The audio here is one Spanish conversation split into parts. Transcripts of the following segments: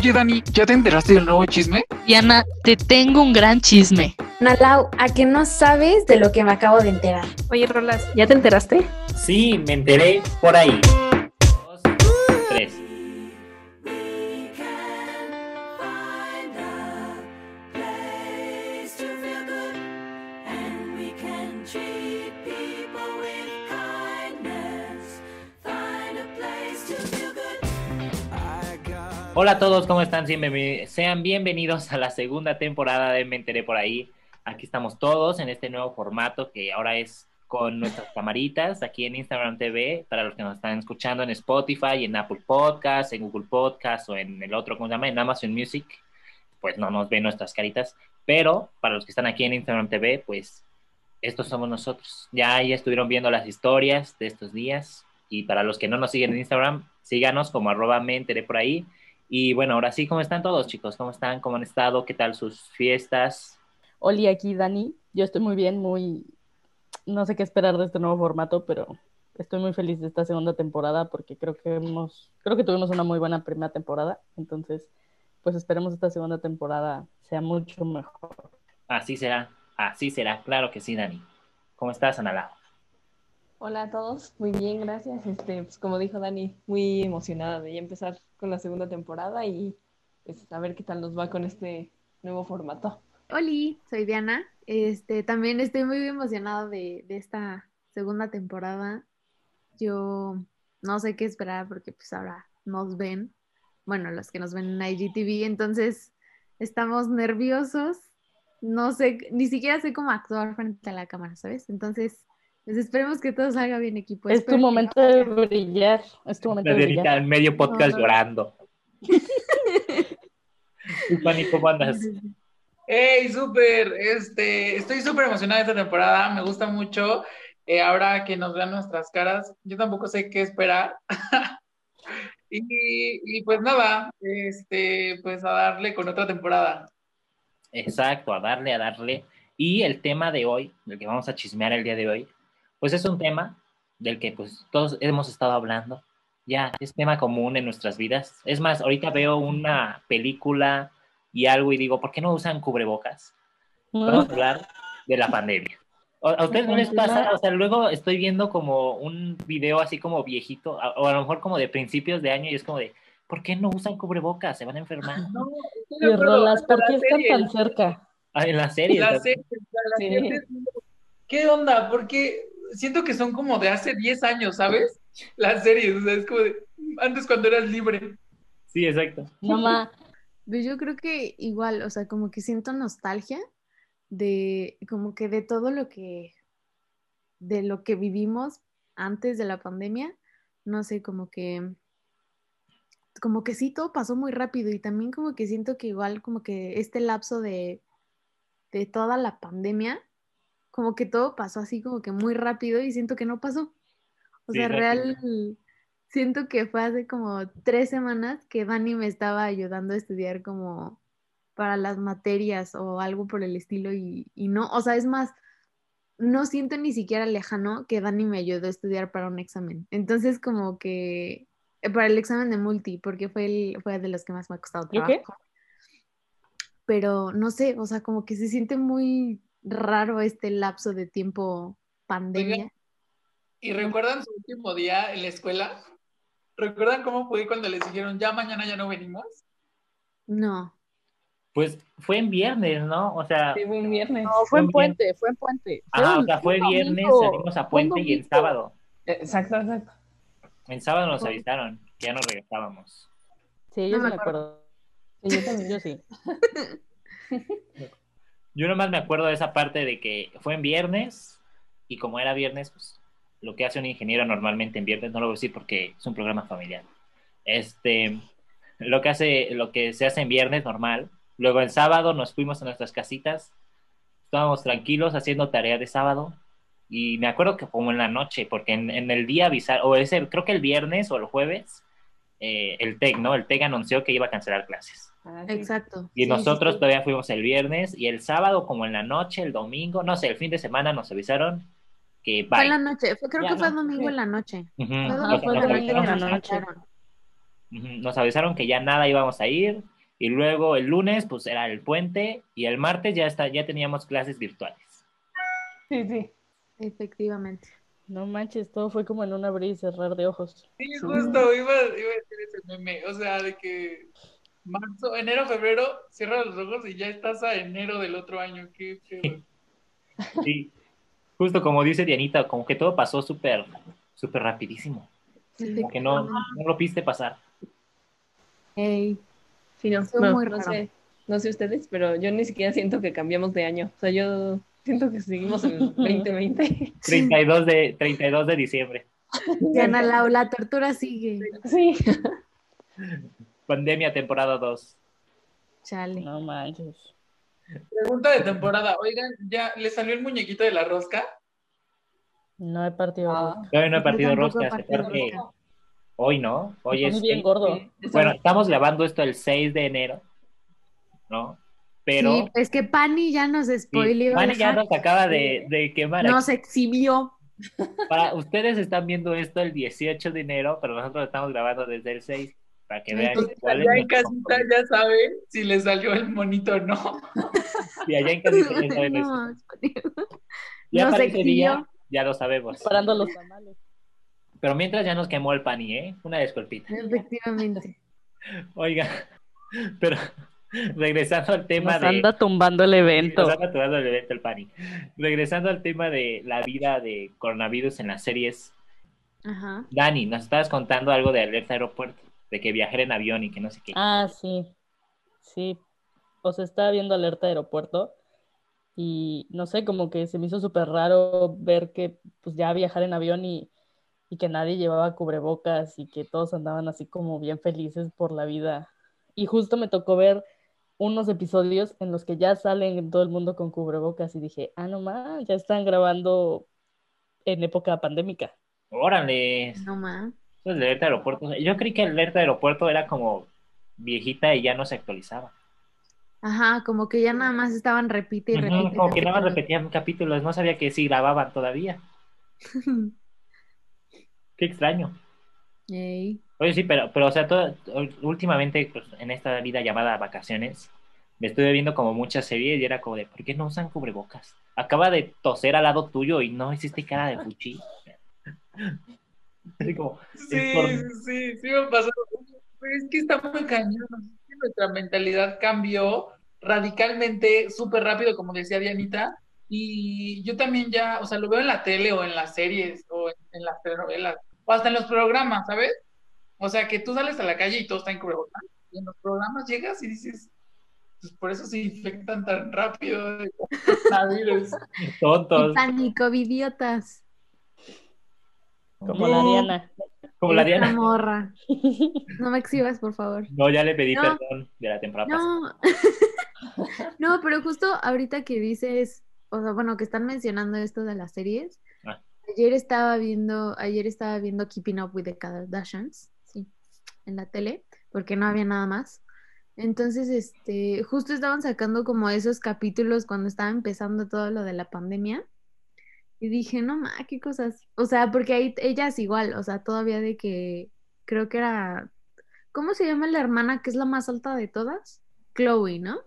Oye, Dani, ¿ya te enteraste del nuevo chisme? Diana, te tengo un gran chisme. Nalau, ¿a que no sabes de lo que me acabo de enterar? Oye, Rolas, ¿ya te enteraste? Sí, me enteré por ahí. Hola a todos, ¿cómo están? Sean bienvenidos a la segunda temporada de Me Enteré por ahí. Aquí estamos todos en este nuevo formato que ahora es con nuestras camaritas aquí en Instagram TV, para los que nos están escuchando en Spotify, en Apple Podcasts, en Google Podcasts o en el otro, ¿cómo se llama? En Amazon Music, pues no nos ven nuestras caritas, pero para los que están aquí en Instagram TV, pues estos somos nosotros. Ya, ya estuvieron viendo las historias de estos días y para los que no nos siguen en Instagram, síganos como arroba me enteré por ahí y bueno, ahora sí, ¿cómo están todos, chicos? ¿Cómo están? ¿Cómo han estado? ¿Qué tal sus fiestas? Oli, aquí Dani. Yo estoy muy bien, muy... No sé qué esperar de este nuevo formato, pero estoy muy feliz de esta segunda temporada porque creo que hemos... Creo que tuvimos una muy buena primera temporada. Entonces, pues esperemos esta segunda temporada sea mucho mejor. Así será, así será. Claro que sí, Dani. ¿Cómo estás, Analao? Hola a todos, muy bien, gracias. Este, pues como dijo Dani, muy emocionada de ya empezar con la segunda temporada y pues a ver qué tal nos va con este nuevo formato. Hola, soy Diana. Este, también estoy muy emocionada de, de esta segunda temporada. Yo no sé qué esperar porque pues ahora nos ven, bueno, los que nos ven en IGTV, entonces estamos nerviosos. No sé, ni siquiera sé cómo actuar frente a la cámara, ¿sabes? Entonces pues esperemos que todo salga bien, equipo. Es tu momento de brillar. Es tu momento de brillar. en medio podcast llorando. ¿cómo andas? Hey, súper. Este, estoy súper emocionada de esta temporada. Me gusta mucho. Eh, ahora que nos vean nuestras caras, yo tampoco sé qué esperar. y, y, pues nada, este, pues a darle con otra temporada. Exacto, a darle, a darle. Y el tema de hoy, del que vamos a chismear el día de hoy, pues es un tema del que pues todos hemos estado hablando. Ya, es tema común en nuestras vidas. Es más, ahorita veo una película y algo y digo, ¿por qué no usan cubrebocas? Vamos a hablar de la pandemia. ¿A ustedes no les pasa? O sea, luego estoy viendo como un video así como viejito, o a lo mejor como de principios de año y es como de, ¿por qué no usan cubrebocas? Se van a enfermar. No, Rolas, ¿por qué están tan cerca? Ah, en la serie. La serie, ¿Qué onda? Porque siento que son como de hace 10 años, ¿sabes? Las series, o sea, es como de antes cuando eras libre. Sí, exacto. Mamá. Pues yo creo que igual, o sea, como que siento nostalgia de, como que de todo lo que, de lo que vivimos antes de la pandemia, no sé, como que, como que sí, todo pasó muy rápido y también como que siento que igual como que este lapso de, de toda la pandemia, como que todo pasó así como que muy rápido y siento que no pasó. O sea, real, siento que fue hace como tres semanas que Dani me estaba ayudando a estudiar como para las materias o algo por el estilo y, no, o sea, es más, no siento ni siquiera lejano que Dani me ayudó a estudiar para un examen. Entonces como que eh, para el examen de multi, porque fue, el, fue de los que más me ha costado trabajo. Pero no sé, o sea, como que se siente muy raro este lapso de tiempo pandemia. ¿Y recuerdan su último día en la escuela? ¿Recuerdan cómo fue cuando les dijeron ya mañana ya no venimos? No. Pues fue en viernes, ¿no? O sea. fue en viernes. No, fue en puente, fue en puente. Ah, o sea, fue viernes, salimos a puente y el sábado. Exacto, exacto. En sábado nos avisaron que ya no regresábamos. Sí, yo no me acuerdo. Sí, yo también, yo sí. Yo nomás me acuerdo de esa parte de que fue en viernes y como era viernes, pues lo que hace un ingeniero normalmente en viernes, no lo voy a decir porque es un programa familiar. Este, lo que hace, lo que se hace en viernes normal. Luego el sábado nos fuimos a nuestras casitas, estábamos tranquilos haciendo tarea de sábado y me acuerdo que como en la noche, porque en, el día avisar, o ese, creo que el viernes o el jueves, eh, el TEC, ¿no? El TEC anunció que iba a cancelar clases. Ah, Exacto. Y nosotros todavía fuimos el viernes y el sábado, como en la noche, el domingo, no sé, el fin de semana nos avisaron que Fue en la noche, creo que fue domingo en la noche. fue domingo en la noche. Nos avisaron que ya nada íbamos a ir y luego el lunes pues era el puente y el martes ya está, ya teníamos clases virtuales. Sí, sí. Efectivamente. No manches, todo fue como en un abrir y cerrar de ojos. Sí, justo, iba, iba a decir ese meme. O sea, de que marzo, enero, febrero, cierras los ojos y ya estás a enero del otro año. Qué pedo. Sí, justo como dice Dianita, como que todo pasó súper, súper rapidísimo. Como que no, no lo viste pasar. Ey, Sí, no, no, muy no sé, no sé ustedes, pero yo ni siquiera siento que cambiamos de año. O sea, yo siento que seguimos en el 2020. 32 de, 32 de diciembre. Diana Lau, la tortura sigue. Sí. Pandemia temporada 2. Chale. No manches. Pregunta de temporada. Oigan, ¿ya le salió el muñequito de la rosca? No he partido. Ah. rosca. Todavía no he partido he rosca, partido rosca. hoy, ¿no? Hoy es bien gordo. Bueno, estamos grabando esto el 6 de enero, ¿no? Pero Sí, es que Pani ya nos sí, spoileó. Manny el ya nos acaba de, de quemar. Nos exhibió. Para, ustedes están viendo esto el 18 de enero, pero nosotros estamos grabando desde el 6 para que vean Entonces, cuál es allá en casita ya saben si le salió el monito o no. Y allá en casita ya saben eso. No, Ya nos para ese día exhibió. ya lo sabemos. Parando los tamales. Pero mientras ya nos quemó el pani, ¿eh? Una disculpita. Efectivamente. Oiga, pero regresando al tema Nos de... anda tumbando el evento. Nos anda tumbando el evento el pani. Regresando al tema de la vida de coronavirus en las series, Ajá. Dani, nos estabas contando algo de alerta aeropuerto, de que viajar en avión y que no sé qué. Ah, sí. Sí. O sea, estaba viendo alerta aeropuerto y no sé, como que se me hizo súper raro ver que pues ya viajar en avión y, y que nadie llevaba cubrebocas y que todos andaban así como bien felices por la vida. Y justo me tocó ver unos episodios en los que ya salen todo el mundo con cubrebocas y dije, ah, no más, ya están grabando en época pandémica. Órale, No más. es de alerta aeropuerto. Yo creí que el alerta aeropuerto era como viejita y ya no se actualizaba. Ajá, como que ya nada más estaban repite y repite. como que nada más repetían capítulos, no sabía que sí grababan todavía. Qué extraño. Ey. Oye, sí, pero, pero o sea, todo- últimamente pues, en esta vida llamada vacaciones, me estuve viendo como muchas series y era como de, ¿por qué no usan cubrebocas? Acaba de toser al lado tuyo y no hiciste cara de fuchi. Así como, Sí, por- sí, sí, sí me pasó. Pero es que está muy cañón. Nuestra mentalidad cambió radicalmente, súper rápido, como decía Dianita. Y yo también ya, o sea, lo veo en la tele o en las series o en, en las telenovelas o hasta en los programas, ¿sabes? O sea, que tú sales a la calle y todo está en cubrebocas. Y en los programas llegas y dices, pues por eso se infectan tan rápido de coronavirus. tontos, Pánico, idiotas. Como la Diana. como la Diana. morra. No me exhibas, por favor. No, ya le pedí No. perdón de la temporada pasada. No. no, pero justo ahorita que dices, o sea, bueno, que están mencionando esto de las series. Ah. Ayer estaba viendo, ayer estaba viendo Keeping Up with the Kardashians, en la tele, porque no había nada más. Entonces, este, justo estaban sacando como esos capítulos cuando estaba empezando todo lo de la pandemia. Y dije, no ma, qué cosas. O sea, porque ahí ellas igual, o sea, todavía de que creo que era, ¿cómo se llama la hermana que es la más alta de todas? Chloe, ¿no?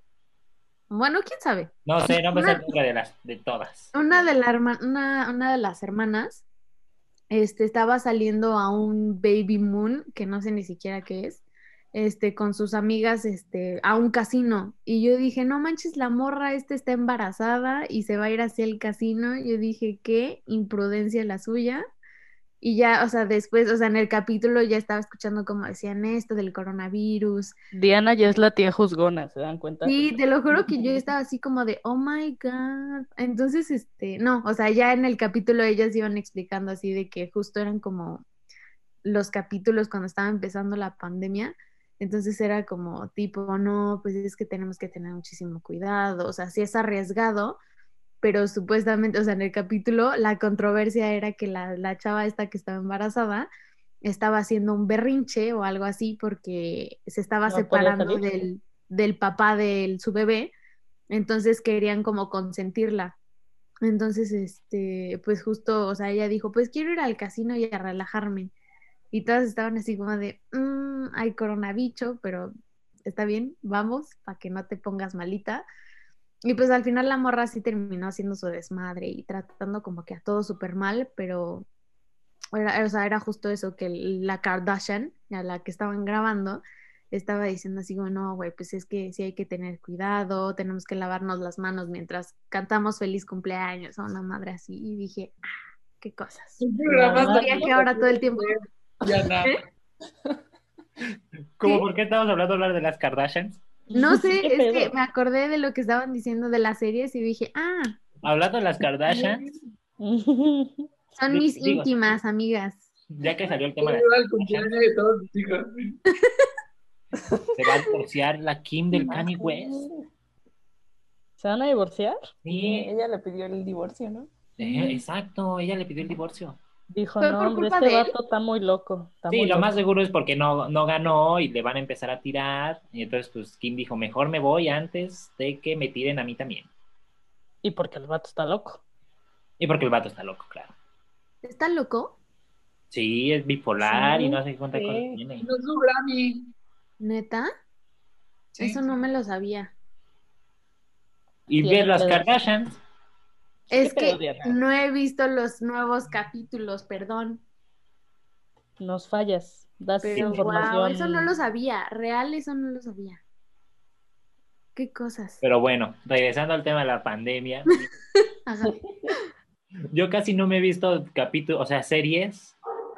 Bueno, quién sabe. No sé, no me sé de las de todas. Una de, la herma- una, una de las hermanas este, estaba saliendo a un baby moon, que no sé ni siquiera qué es, este, con sus amigas este, a un casino. Y yo dije, no manches, la morra esta está embarazada y se va a ir hacia el casino. Yo dije, qué imprudencia la suya. Y ya, o sea, después, o sea, en el capítulo ya estaba escuchando como decían esto del coronavirus, Diana ya es la tía juzgona, ¿se dan cuenta? Sí, te lo juro que yo estaba así como de, oh my God. Entonces, este, no, o sea, ya en el capítulo ellas iban explicando así de que justo eran como los capítulos cuando estaba empezando la pandemia. Entonces era como tipo, no, pues es que tenemos que tener muchísimo cuidado, o sea, sí es arriesgado, pero supuestamente, o sea, en el capítulo la controversia era que la, la chava esta que estaba embarazada estaba haciendo un berrinche o algo así porque se estaba No separando del, del papá de su bebé, entonces querían como consentirla. Entonces, este, pues justo, o sea, ella dijo, pues quiero ir al casino y a relajarme. y todas estaban así como de, "Mm, hay coronavirus, pero está bien, vamos, para que no te pongas malita. Y pues al final la morra sí terminó haciendo su desmadre y tratando como que a todo súper mal, pero era, o sea, era justo eso, que la Kardashian, a la que estaban grabando, estaba diciendo así como, no, güey, pues es que sí hay que tener cuidado, tenemos que lavarnos las manos mientras cantamos feliz cumpleaños a una madre así. Y dije, ah, qué cosas. Que ahora todo el tiempo. Diana. ¿Cómo ¿Qué? por qué estamos hablando de hablar de las Kardashians? No sé, ¿Qué es que me acordé de lo que estaban diciendo de las series y dije, ah, Hablando de las Kardashians, son mis digo. íntimas amigas. ya que salió el tema de Ayuda las al cumpleaños de todos sus hijos. se va a divorciar la Kim del Kanye West. ¿Se van a divorciar? Sí, Ella le pidió el divorcio, ¿no? eh, exacto, ella le pidió el divorcio. Dijo, Fue no, por este de él. vato está muy loco. está Sí, muy lo loco". más seguro es porque no, no ganó y le van a empezar a tirar. Y entonces, pues Kim dijo, mejor me voy antes de que me tiren a mí también. Y porque el vato está loco. Y porque el vato está loco, claro. ¿Está loco? Sí, es bipolar Sí, y no sé cuántas sí. cosas tiene. No es su Grammy. ¿Neta? Sí. Eso no me lo sabía. Y ver las. Kardashians. Es que Diana? no he visto los nuevos capítulos, perdón. Nos fallas. Das Pero información. wow, eso no lo sabía. Real, eso no lo sabía. Qué cosas. Pero bueno, regresando al tema de la pandemia, Ajá. yo casi no me he visto capítulos, o sea, series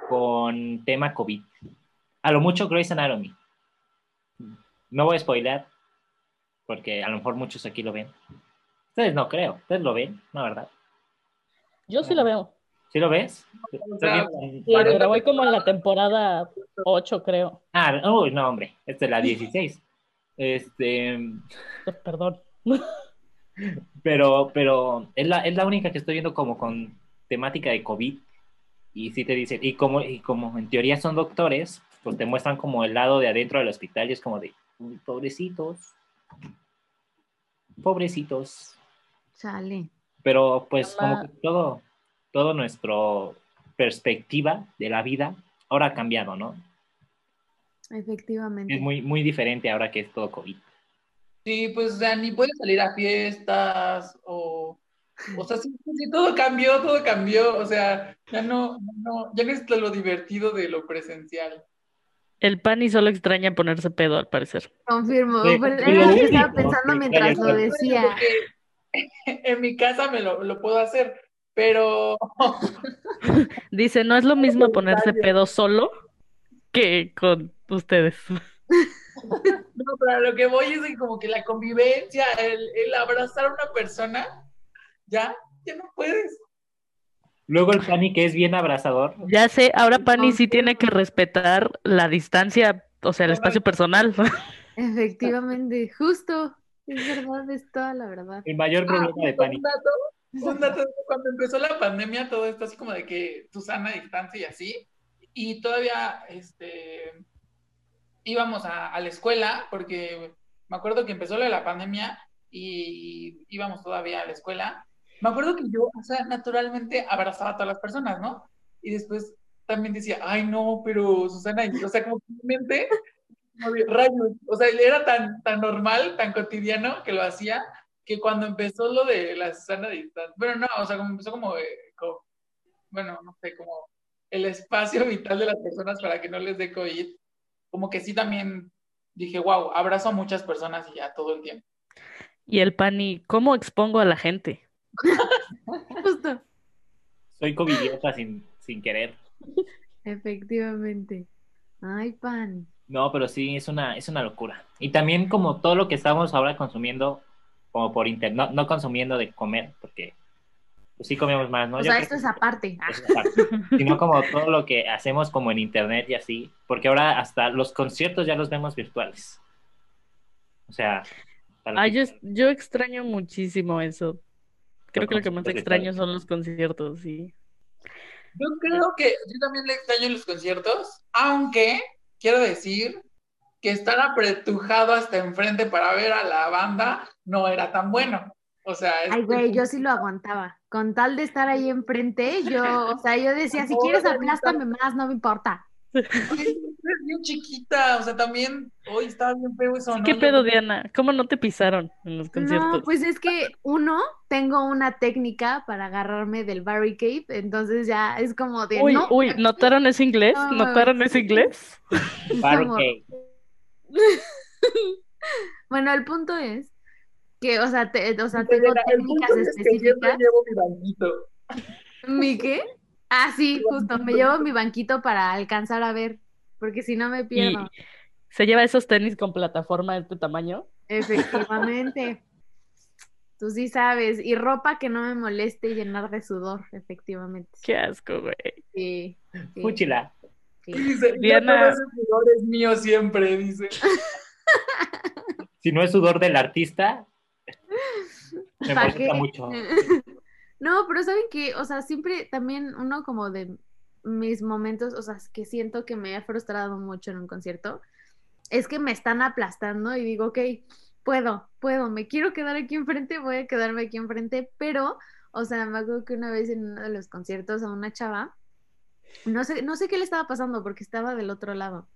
con tema COVID. A lo mucho Grey's Anatomy. No voy a spoiler, porque a lo mejor muchos aquí lo ven. Ustedes no creo, ustedes lo ven, ¿no, verdad? Yo sí lo veo. ¿Sí lo ves? Sí, pero voy como en la temporada 8, creo. Ah, uy, no, hombre, esta es la 16. Este, Eh, Perdón. pero, pero es la, es la única que estoy viendo como con temática de COVID. Y sí te dicen, y como, y como en teoría son doctores, pues te muestran como el lado de adentro del hospital y es como de, "Uy, pobrecitos, pobrecitos. Chale. Pero pues como que todo, todo nuestro perspectiva de la vida ahora ha cambiado, ¿no? Efectivamente. Es muy, muy diferente ahora que es todo COVID. Sí, pues, o sea, ni puedes salir a fiestas o... O sea, sí, sí, todo cambió, todo cambió. O sea, ya no, no, ya no es lo divertido de lo presencial. El Pani solo extraña ponerse pedo, al parecer. Confirmo. Sí, sí, Era lo que estaba pensando mientras sí, lo sí. decía. En mi casa me lo, lo puedo hacer, pero Dice, no es lo mismo ponerse pedo solo que con ustedes. No, pero lo que voy es que como que la convivencia, el, el abrazar a una persona, ya, ya no puedes. Luego el Pani, que es bien abrazador, Ya sé, ahora Pani sí tiene que respetar la distancia, o sea, el espacio personal. Efectivamente, justo. Es verdad, es toda la verdad. el mayor problema de Ah, Pani. Un dato, un dato, cuando empezó la pandemia, todo esto así como de que tu sana distancia y así, y todavía este, íbamos a, a la escuela, porque me acuerdo que empezó de la pandemia y íbamos todavía a la escuela. Me acuerdo que yo, o sea, naturalmente abrazaba a todas las personas, ¿no? Y después también decía, ay, no, pero Susana, y- o sea, como que mi mente, de, rayos, o sea, era tan, tan normal, tan cotidiano que lo hacía, que cuando empezó lo de la sana distancia, bueno, no, o sea, como empezó como, eh, como- bueno, no sé, como el espacio vital de las personas para que no les dé COVID, como que sí también dije, wow, abrazo a muchas personas y ya todo el tiempo. Y el Pani, ¿cómo expongo a la gente? Justo. Soy covidiota sin, sin querer. Efectivamente. Ay, pan. No, pero sí, es una, es una locura. Y también como todo lo que estamos ahora consumiendo, como por internet, no, no consumiendo de comer, porque pues sí comemos más, ¿no? O Yo sea, esto es aparte. Ah, es aparte. sino como todo lo que hacemos como en internet y así, porque ahora hasta los conciertos ya los vemos virtuales. O sea, que- yo, yo extraño muchísimo eso. Creo que lo que más extraño son los conciertos, sí. Yo creo que yo también le extraño los conciertos, aunque quiero decir que estar apretujado hasta enfrente para ver a la banda no era tan bueno. O sea, es Ay, güey, yo sí lo aguantaba. Con tal de estar ahí enfrente, yo, o sea, yo decía, si quieres aplástame más, no me importa. Ay, es bien chiquita, o sea, también hoy estaba bien feo eso, ¿no? ¿Qué Yo- pedo, Diana? ¿Cómo no te pisaron en los conciertos? No, pues es que uno, tengo una técnica para agarrarme del barricade, entonces ya es como de Uy, no. uy, ¿notaron ese inglés? No, ¿Notaron ese inglés? Barricade. Bueno, el punto es que, o sea, te- o sea, tengo Elena, el punto técnicas es que específicas. llevo mi banquito. ¿Mi qué? Ah, sí, justo, me llevo mi banquito para alcanzar a ver, porque si no me Y pierdo. se lleva esos tenis con plataforma de este tamaño. Efectivamente. Tú sí sabes. Y ropa que no me moleste llenar de sudor, efectivamente. Qué asco, güey. Sí, sí, Fúchila. sí. Dice, Diana. Ese sudor es mío siempre, dice. Si no es sudor del artista, me ¿Pa' molesta qué? mucho. No, pero saben que, o sea, siempre también uno como de mis momentos, o sea, que siento que me he frustrado mucho en un concierto, es que me están aplastando y digo, ok, puedo, puedo, me quiero quedar aquí enfrente, voy a quedarme aquí enfrente, pero, o sea, me acuerdo que una vez en uno de los conciertos a una chava, no sé, no sé qué le estaba pasando porque estaba del otro lado.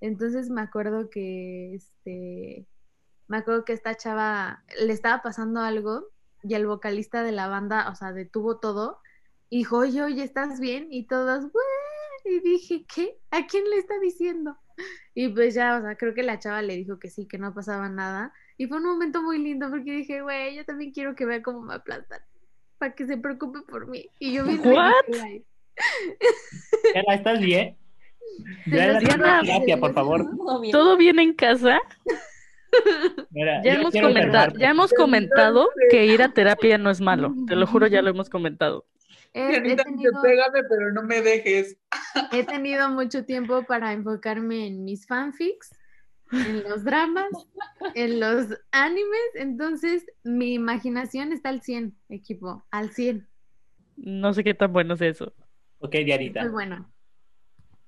Entonces me acuerdo que, este, me acuerdo que esta chava le estaba pasando algo y el vocalista de la banda, o sea, detuvo todo y dijo, oye, oye, ¿estás bien? Y todos, "Güey", y dije, ¿qué? ¿A quién le está diciendo? Y pues ya, o sea, creo que la chava le dijo que sí, que no pasaba nada. Y fue un momento muy lindo porque dije, güey, yo también quiero que vea cómo me aplastan, para que se preocupe por mí. Y yo bien What? Diana, ¿estás bien? Ya Diana, terapia, por favor. Todo bien. ¿Todo bien en casa? Mira, Ya hemos, comentado, enfermarme. ya hemos comentado que ir a terapia no es malo. Te lo juro, ya lo hemos comentado. He, tenido, pégame, pero no me dejes. he tenido mucho tiempo para enfocarme en mis fanfics, en los dramas, en los animes, entonces mi imaginación está al 100, equipo, al 100. No sé qué tan bueno es eso. Ok, Dianita, Muy bueno.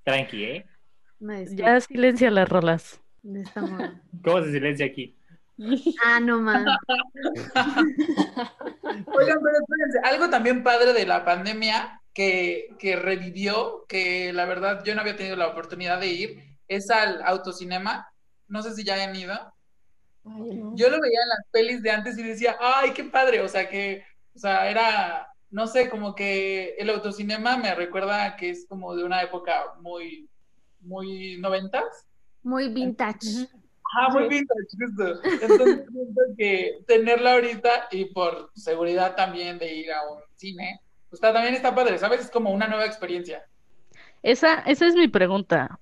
tranqui, ¿eh? Ya silencia las rolas. De esta moda. ¿Cómo se silencia aquí? Ah, no más. Oigan, pero espérense, algo también padre de la pandemia que, que revivió, que la verdad yo no había tenido la oportunidad de ir, es al autocinema. No sé si ya hayan ido. Ay, no. Yo lo veía en las pelis de antes y decía, ay, qué padre, o sea, que, o sea, era, no sé, como que el autocinema me recuerda que es como de una época muy, muy noventas. Muy vintage. Ah, muy vintage, justo. Entonces, siento que tenerla ahorita y por seguridad también de ir a un cine, pues está- también está padre, ¿sabes? Es como una nueva experiencia. Esa, esa es mi pregunta.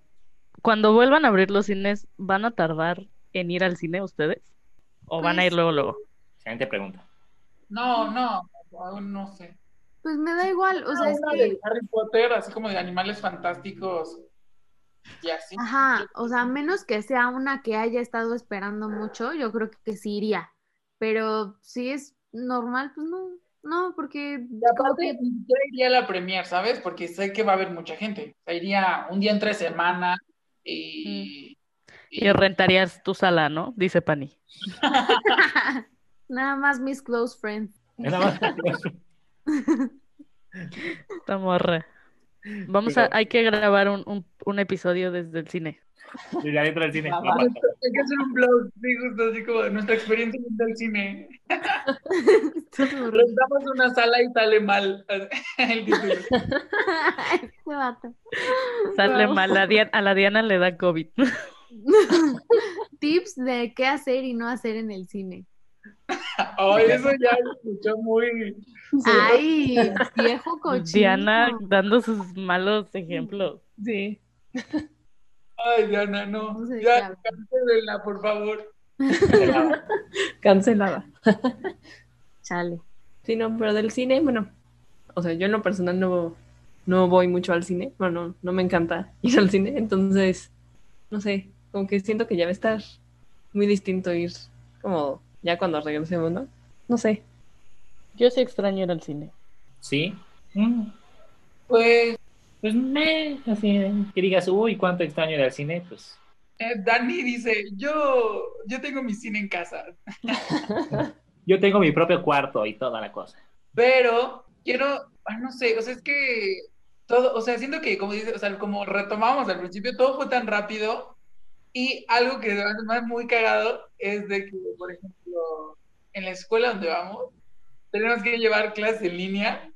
Cuando vuelvan a abrir los cines, ¿van a tardar en ir al cine ustedes? ¿O van a ir Pues- luego, luego? Siguiente pregunta. No, no, aún no sé. Pues me da igual, o sea, es Una que... de Harry Potter, así como de animales fantásticos y así. Ajá, o sea, menos que sea una que haya estado esperando mucho, yo creo que sí iría. Pero si es normal, pues no, no, porque Y aparte, que siquiera iría a la premier, ¿sabes? Porque sé que va a haber mucha gente. O sea, iría un día entre semana y... Y rentarías tu sala, ¿no? Dice Pani. nada más mis close friends. Nada más. Esta morra. Vamos a, hay que grabar un, un, un episodio desde el cine. Desde adentro del cine. Hay que hacer un blog, sí, justo así como de nuestra experiencia en el cine. Rentamos una sala y sale mal el título. Este vato. Sale No. mal, a, a la Diana le da COVID. Tips de qué hacer y no hacer en el cine. Ay, eso ya escuchó muy... Ay, viejo cochino. Diana dando sus malos ejemplos. Sí. Ay, Diana, no. Ya, hablas. cancélenla, por favor. Cancelada. Chale. Sí, no, pero del cine, bueno, o sea, yo en lo personal no, no voy mucho al cine, bueno, no, no me encanta ir al cine, entonces, no sé, como que siento que ya va a estar muy distinto ir como ya cuando regresemos, ¿no? No sé. Yo sí extraño ir al cine. ¿Sí? Mm, Pues, Pues me, así, que digas, uy, cuánto extraño ir al cine, pues eh, Dani dice, yo, yo tengo mi cine en casa, yo tengo mi propio cuarto y toda la cosa. pero quiero, ah, no sé, o sea, es que todo, o sea, siento que, como dice, o sea, como retomamos al principio, todo fue tan rápido y algo que me hace muy cagado es de que, por ejemplo, en la escuela donde vamos, tenemos que llevar clases en línea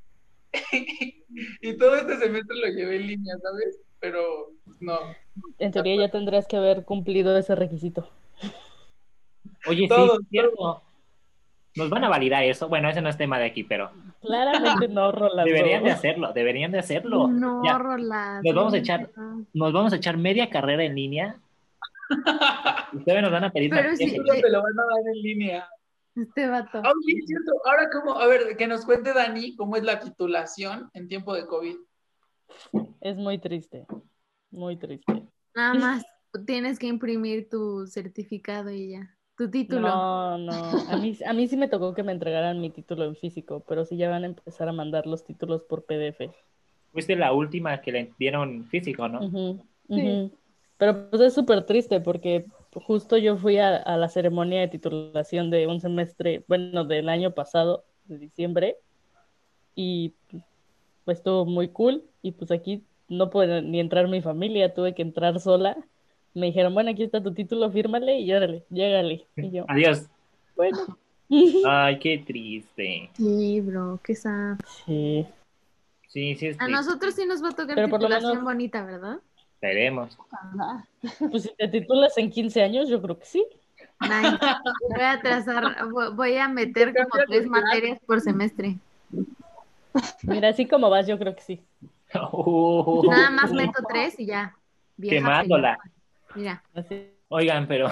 y todo este semestre lo llevé en línea, ¿sabes? Pero no. En teoría ya tendrías que haber cumplido ese requisito. Oye, Todo, sí, es cierto. Nos van a validar eso. Bueno, ese no es tema de aquí, pero Claramente no, Rolando. deberían de hacerlo, deberían de hacerlo. No, Ya, Rolando. nos vamos a echar- no. Nos vamos a echar media carrera en línea. Ustedes nos van a pedir Pero. Solo te lo van a dar en línea. Este vato. Ah, Oye, es cierto. Ahora, ¿cómo? A ver, que nos cuente Dani cómo es la titulación en tiempo de COVID. Es muy triste. Muy triste. Nada más tienes que imprimir tu certificado y ya. Tu título. No, no. A mí, a mí sí me tocó que me entregaran mi título en físico, pero sí ya van a empezar a mandar los títulos por PDF. Fuiste la última que le dieron físico, ¿no? Ujú. Pero pues es súper triste porque justo yo fui a, a la ceremonia de titulación de un semestre, bueno, del año pasado, de diciembre, y pues estuvo muy cool. Y pues aquí no puede ni entrar mi familia, tuve que entrar sola. Me dijeron, bueno, aquí está tu título, fírmale y órale, llégale. Y yo, Adiós. bueno. Ay, qué triste. Sí, bro, qué sad. Sí. Sí, sí, es A nosotros sí nos va a tocar Pero por lo titulación menos- bonita, ¿verdad? Esperemos. Pues si te titulas en 15 años, yo creo que sí. Nice. Voy a trazar, vo- voy a meter como tres materias por semestre. Mira, así como vas, yo creo que sí. Nada más meto tres y ya. Vieja Quemándola. Mira. Oigan, pero.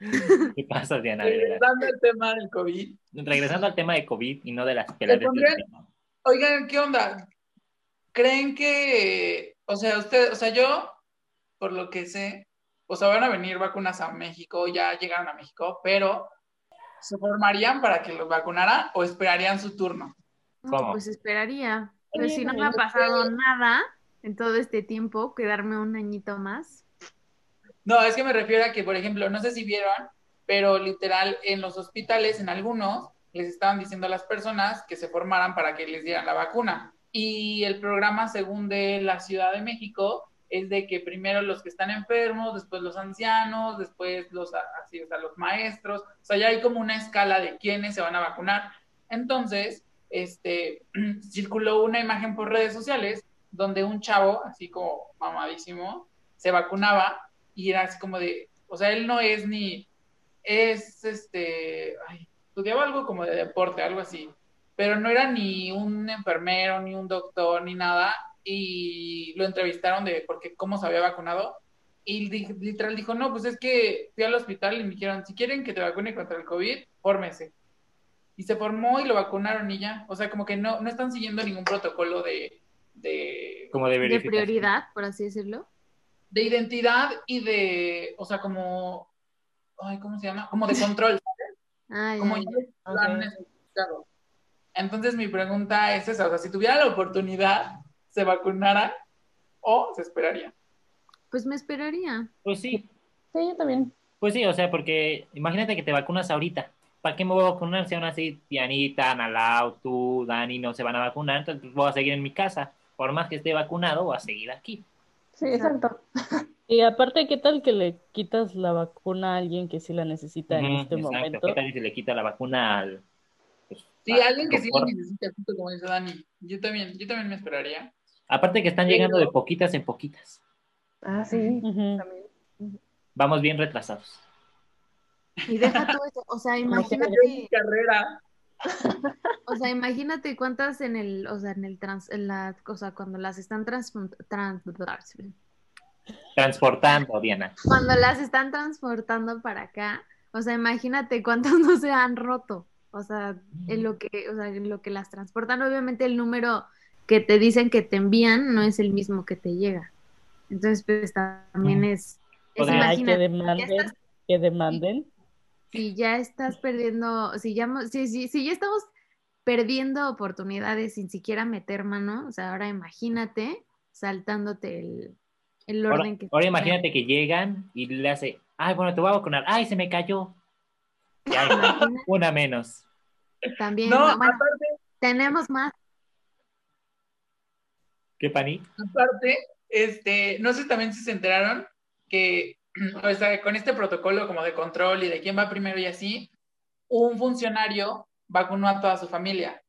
¿Qué pasa, Diana? Regresando al tema del COVID. Regresando al tema de COVID y no de las pelas de. Oigan, ¿qué onda? ¿Creen que, o sea, usted, o sea, yo, por lo que sé, o sea, van a venir vacunas a México, ya llegaron a México, pero ¿se formarían para que los vacunaran o esperarían su turno? no, ¿Cómo? pues esperaría. Pero Oye, si no me ha pasado nada en todo este tiempo, quedarme un añito más. No, es que me refiero a que, por ejemplo, no sé si vieron, pero literal en los hospitales, en algunos, les estaban diciendo a las personas que se formaran para que les dieran la vacuna. Y el programa, según de la Ciudad de México, es de que primero los que están enfermos, después los ancianos, después los, así, los maestros. O sea, ya hay como una escala de quiénes se van a vacunar. Entonces, este, circuló una imagen por redes sociales donde un chavo, así como mamadísimo, se vacunaba y era así como de, o sea, él no es ni, es este, ay, estudiaba algo como de deporte, algo así, pero no era ni un enfermero, ni un doctor, ni nada, y lo entrevistaron de porque cómo se había vacunado, y di- literal dijo, no, pues es que fui al hospital y me dijeron, si quieren que te vacune contra el COVID, fórmese. Y se formó y lo vacunaron y ya, o sea, como que no, no están siguiendo ningún protocolo de, de, Como de De verificación. prioridad, por así decirlo. de identidad y de, o sea, como, ay, ¿cómo se llama? Como de control, Ah, como ya. ya lo han Ok. necesitado. Entonces mi pregunta es esa, o sea, si tuviera la oportunidad, ¿se vacunara o se esperaría? Pues me esperaría. Pues sí, Sí, yo también. pues sí, o sea, porque imagínate que te vacunas ahorita. ¿Para qué me voy a vacunar si aún así Dianita, Nalau, tú, Dani no se van a vacunar? Entonces pues, voy a seguir en mi casa. Por más que esté vacunado, voy a seguir aquí. Sí, exacto. Y aparte, ¿qué tal que le quitas la vacuna a alguien que sí la necesita en este exacto. momento? ¿Qué tal si le quita la vacuna al... Sí, al alguien que sí lo necesita, justo como dice Dani. Yo también, yo también me esperaría. Aparte que están Pero- llegando de poquitas en poquitas. Ah, sí. También. Vamos bien retrasados. Y deja tú eso, o sea, Yo imagínate, mi carrera. o sea, imagínate cuántas en el, o sea, en el trans, en la cosa, cuando las están trans, trans- Transportando, Diana. cuando las están transportando para acá, o sea, imagínate cuántas no se han roto, o sea, en lo que, o sea, en lo que las transportan, obviamente el número que te dicen que te envían no es el mismo que te llega, entonces pues también es, es que demanden, estás- que demanden. si ya estás perdiendo, si ya, si, si, si ya estamos perdiendo oportunidades sin siquiera meter mano, o sea, ahora imagínate saltándote el, el Ahora, orden que ahora imagínate que llegan y le hace, ay, bueno, te voy a vacunar. Ay, se me cayó. Ya, una menos. también, No, bueno, aparte, tenemos más, ¿Qué, Pani? Aparte, este, no sé también si se enteraron que, o sea, con este protocolo como de control y de quién va primero y así, un funcionario vacunó a toda su familia.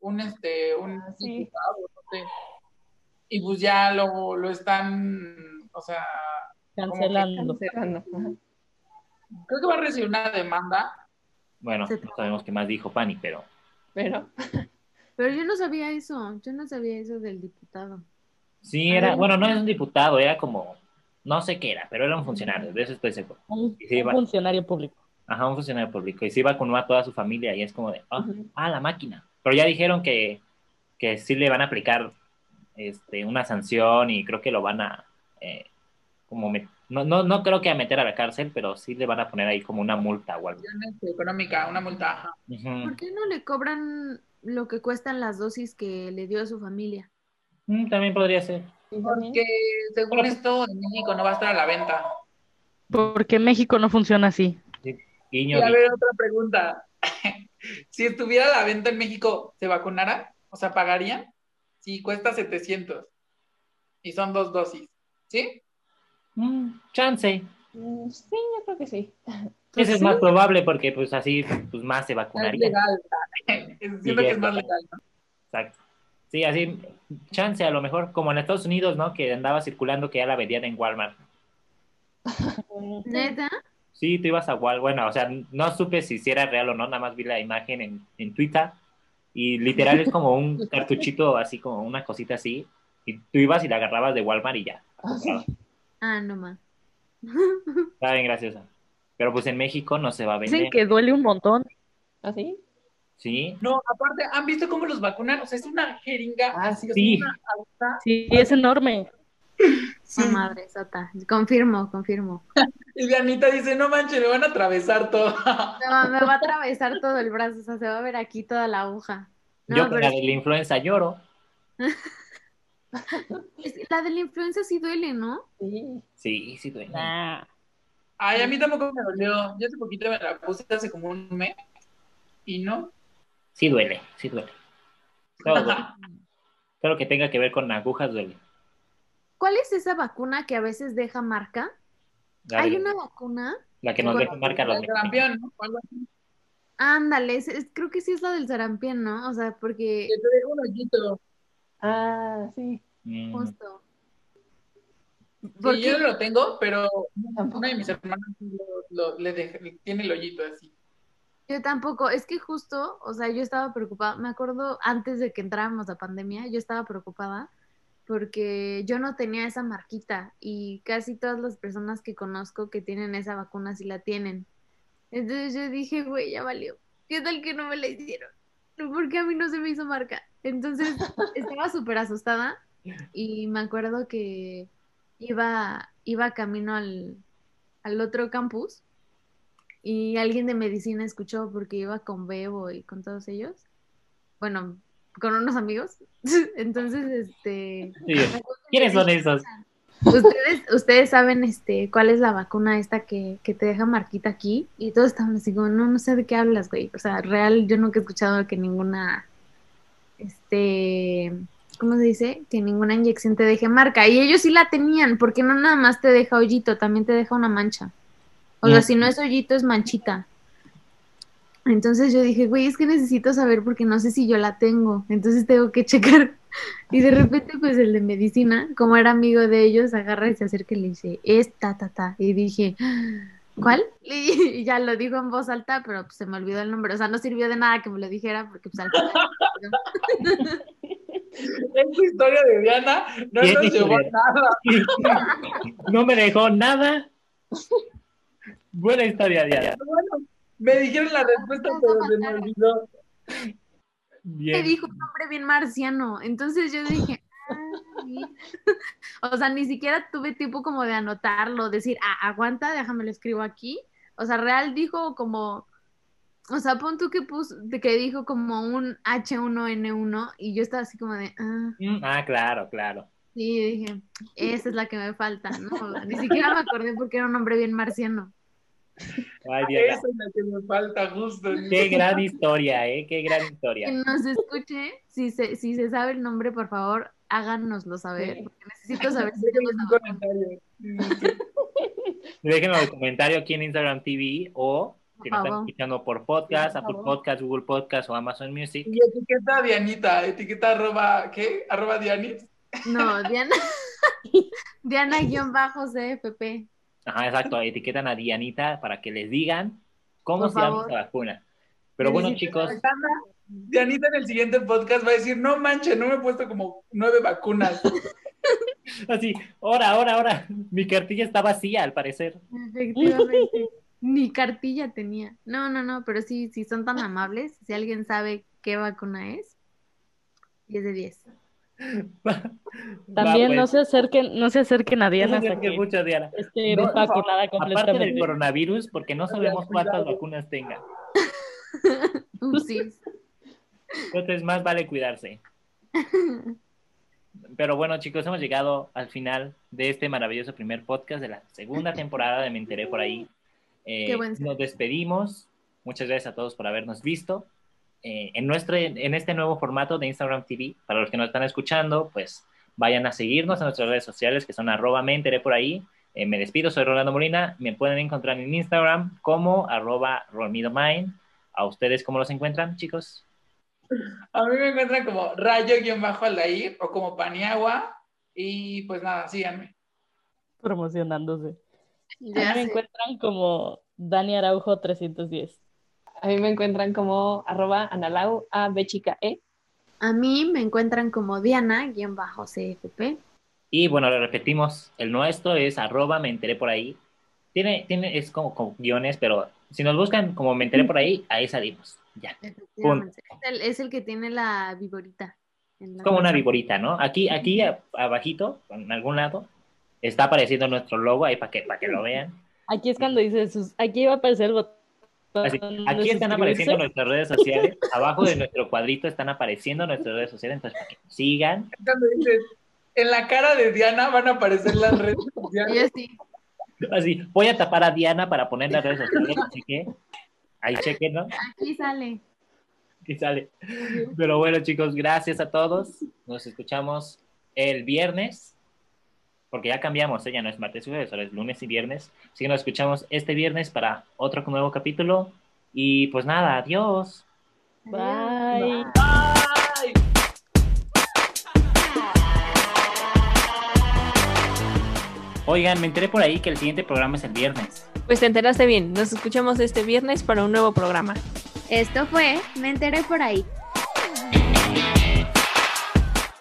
Un, este, un Ah, sí. diputado, no sé. Y pues ya lo, lo están, o sea, Cancelando. Cancelando. Creo que va a recibir una demanda. Bueno, Se no sabemos qué más dijo Pani, pero Pero, Pero yo no sabía eso, yo no sabía eso del diputado. sí era, ver. bueno, no es un diputado, era como, no sé qué era, pero era un funcionario, de eso estoy seguro. Un, funcionario público. Ajá, un funcionario público. Y sí vacunó a toda su familia y es como de, ah, ah, la máquina. Pero ya dijeron que, que sí le van a aplicar este, una sanción y creo que lo van a, eh, como, no, no, no creo que a meter a la cárcel, pero sí le van a poner ahí como una multa o algo. económica, una multa. ¿Por qué no le cobran lo que cuestan las dosis que le dio a su familia? Mm, también podría ser. Porque según esto, en México no va a estar a la venta. Porque México no funciona así. Guiño, Y a guiño. ver, otra pregunta. si estuviera a la venta en México, ¿se vacunara? O sea, ¿pagarían? Si cuesta 700 y son dos dosis, ¿sí? Mm, chance. Mm, Sí, yo creo que sí. Eso es más probable porque pues así pues más se Es vacunaría. legal. Siento que es más legal, ¿no? Exacto. Sí, así, chance a lo mejor, como en Estados Unidos, ¿no? Que andaba circulando que ya la vendían en Walmart. ¿Neta? Sí, tú ibas a Walmart, bueno, o sea, no supe si sí era real o no, nada más vi la imagen en, en Twitter y literal es como un cartuchito así, como una cosita así, y tú ibas y la agarrabas de Walmart y ya. Ah, sí. Ah, no más. Está bien graciosa. Pero pues en México no se va a vender. Dicen que duele un montón. ¿Ah, sí? Sí, No, aparte, ¿han visto cómo los vacunan? O sea, es una jeringa. Ah, así, o sea, sí. una aguja. Sí, es enorme. Sí, madre sota. Confirmo, confirmo. Y Dianita dice, no manches, me van a atravesar todo. Me va, me va a atravesar todo el brazo, o sea, se va a ver aquí toda la aguja. No, yo con pero la de la influenza lloro. Es- la de la influenza sí duele, ¿no? Sí. Sí, sí, duele. Nah. Ay, a mí tampoco me dolió. Yo hace poquito me la puse hace como un mes. Y no. Sí duele, sí duele. Todo duele. Todo lo que tenga que ver con agujas duele. ¿Cuál es esa vacuna que a veces deja marca? La, Hay de- una vacuna. la que nos Bueno, deja marca El sarampión, ¿no? Ándale, es- es- creo que sí es la del sarampién, ¿no? O sea, porque Que te deja un hoyito. Ah, sí. Mm, justo. Sí, Porque yo no lo tengo, pero Tampoco. una de mis hermanas sí lo, lo- le deja- tiene el hoyito así. yo tampoco, es que justo, o sea, yo estaba preocupada, me acuerdo antes de que entráramos a pandemia, yo estaba preocupada porque yo no tenía esa marquita y casi todas las personas que conozco que tienen esa vacuna sí la tienen. Entonces yo dije, güey, ya valió. ¿Qué tal que no me la hicieron? Porque a mí no se me hizo marca. Entonces estaba súper asustada y me acuerdo que iba, iba camino al, al otro campus y alguien de medicina escuchó porque iba con Bebo y con todos ellos. Bueno, con unos amigos. Entonces, este... sí. ¿Quiénes son esos? Ustedes, ustedes saben este cuál es la vacuna esta que, que te deja marquita aquí y todos estaban así como, no, no sé de qué hablas, güey. O sea, real, yo nunca he escuchado que ninguna, este, ¿cómo se dice? Que ninguna inyección te deje marca. Y ellos sí la tenían, porque no nada más te deja hoyito, también te deja una mancha. O sea, Mm. si no es hoyito, es manchita. Entonces yo dije, güey, es que necesito saber porque no sé si yo la tengo. Entonces tengo que checar. Y de repente, pues el de medicina, como era amigo de ellos, agarra y se acerca y le dice, es ta, ta, ta. Y dije, ¿cuál? Y ya lo dijo en voz alta, pero pues, se me olvidó el nombre. O sea, no sirvió de nada que me lo dijera porque pues al final... Esta historia de Diana no nos llevó a nada. no me dejó nada. Buena historia, Diana. Bueno, me dijeron la respuesta, pero se me olvidó. me Bien. dijo un nombre bien marciano. Entonces yo dije, o sea, ni siquiera tuve tiempo como de anotarlo, decir, ah, aguanta, déjame lo escribo aquí. O sea, real dijo como, o sea, pon tú que puso, que dijo como un H1N1 y yo estaba así como de, ah, Mm, Ah, claro, claro. sí, dije, esa es la que me falta, ¿no? Ni siquiera me acordé porque era un nombre bien marciano. Ay, Diana. Esa es la que me falta justo. Qué gran historia, ¿eh? Qué gran historia. Que nos escuche, si se, si se sabe el nombre, por favor, háganoslo saber. Sí. Porque necesito saber si Déjenlo en comentario. Déjenlo en comentario aquí en Instagram TV o si nos están escuchando por podcast, Por Apple. Podcast, Google Podcast o Amazon Music. Y etiqueta a Dianita, etiqueta arroba, ¿qué? Arroba Dianis. No, Diana. Diana-CFP. Ajá, exacto. Etiquetan a Dianita para que les digan cómo Por se llama esa vacuna. Pero bueno, chicos, Dianita en el siguiente podcast va a decir, no manches, no me he puesto como nueve vacunas. así, ahora, ahora, ahora. Mi cartilla está vacía, al parecer. Efectivamente. Ni cartilla tenía. No, no, no, pero sí, si son tan amables, si alguien sabe qué vacuna es, 10 de 10. También Va, no pues. se acerquen, no se acerquen a No Diana se hasta que mucho, Diana. esté No, vacunada Aparte del completamente. coronavirus, porque no sabemos cuántas vacunas tenga. Upsis. Entonces, más vale cuidarse. Pero bueno, chicos, hemos llegado al final de este maravilloso primer podcast de la segunda temporada de Me Enteré por ahí. Eh, Qué buen nos despedimos. Muchas gracias a todos por habernos visto. Eh, en, nuestro, en este nuevo formato de Instagram TV, para los que nos están escuchando, pues vayan a seguirnos en nuestras redes sociales que son arroba me enteré por ahí. Eh, me despido, soy Rolando Molina. Me pueden encontrar en Instagram como arroba rolmidomine. ¿A ustedes cómo los encuentran, chicos? A mí me encuentran como rayo-alair o como paniagua. Y pues nada, síganme. promocionándose. A mí me encuentran como Dani Araujo 310. A mí me encuentran como arroba analau a b chica e. A mí me encuentran como Diana-CFP. Y bueno, lo repetimos, el nuestro es arroba me enteré por ahí. Tiene, tiene, es como, como guiones, pero si nos buscan como me enteré por ahí, ahí salimos. Ya. Es el, es el que tiene la viborita. en la Es como una viborita, ¿no? Aquí, aquí a- abajito, en algún lado, está apareciendo nuestro logo ahí para que, para que lo vean. Aquí es cuando dice sus, aquí va a aparecer el botón. Así, aquí están apareciendo nuestras redes sociales. Abajo de nuestro cuadrito están apareciendo nuestras redes sociales. Entonces, para que nos sigan. Cuando dices, en la cara de Diana van a aparecer las redes Y sociales. así. Así, voy a tapar a Diana para poner las redes sociales. Así que ahí chequenlo. Aquí sale. y sale. Pero bueno, chicos, gracias a todos. Nos escuchamos el viernes, porque ya cambiamos, ¿eh? ya no es martes y jueves, ahora es lunes y viernes. Así que nos escuchamos este viernes para otro nuevo capítulo. Y pues nada, adiós. Bye. Bye. Oigan, me enteré por ahí que el siguiente programa es el viernes. Pues te enteraste bien. Nos escuchamos este viernes para un nuevo programa. Esto fue Me enteré por ahí.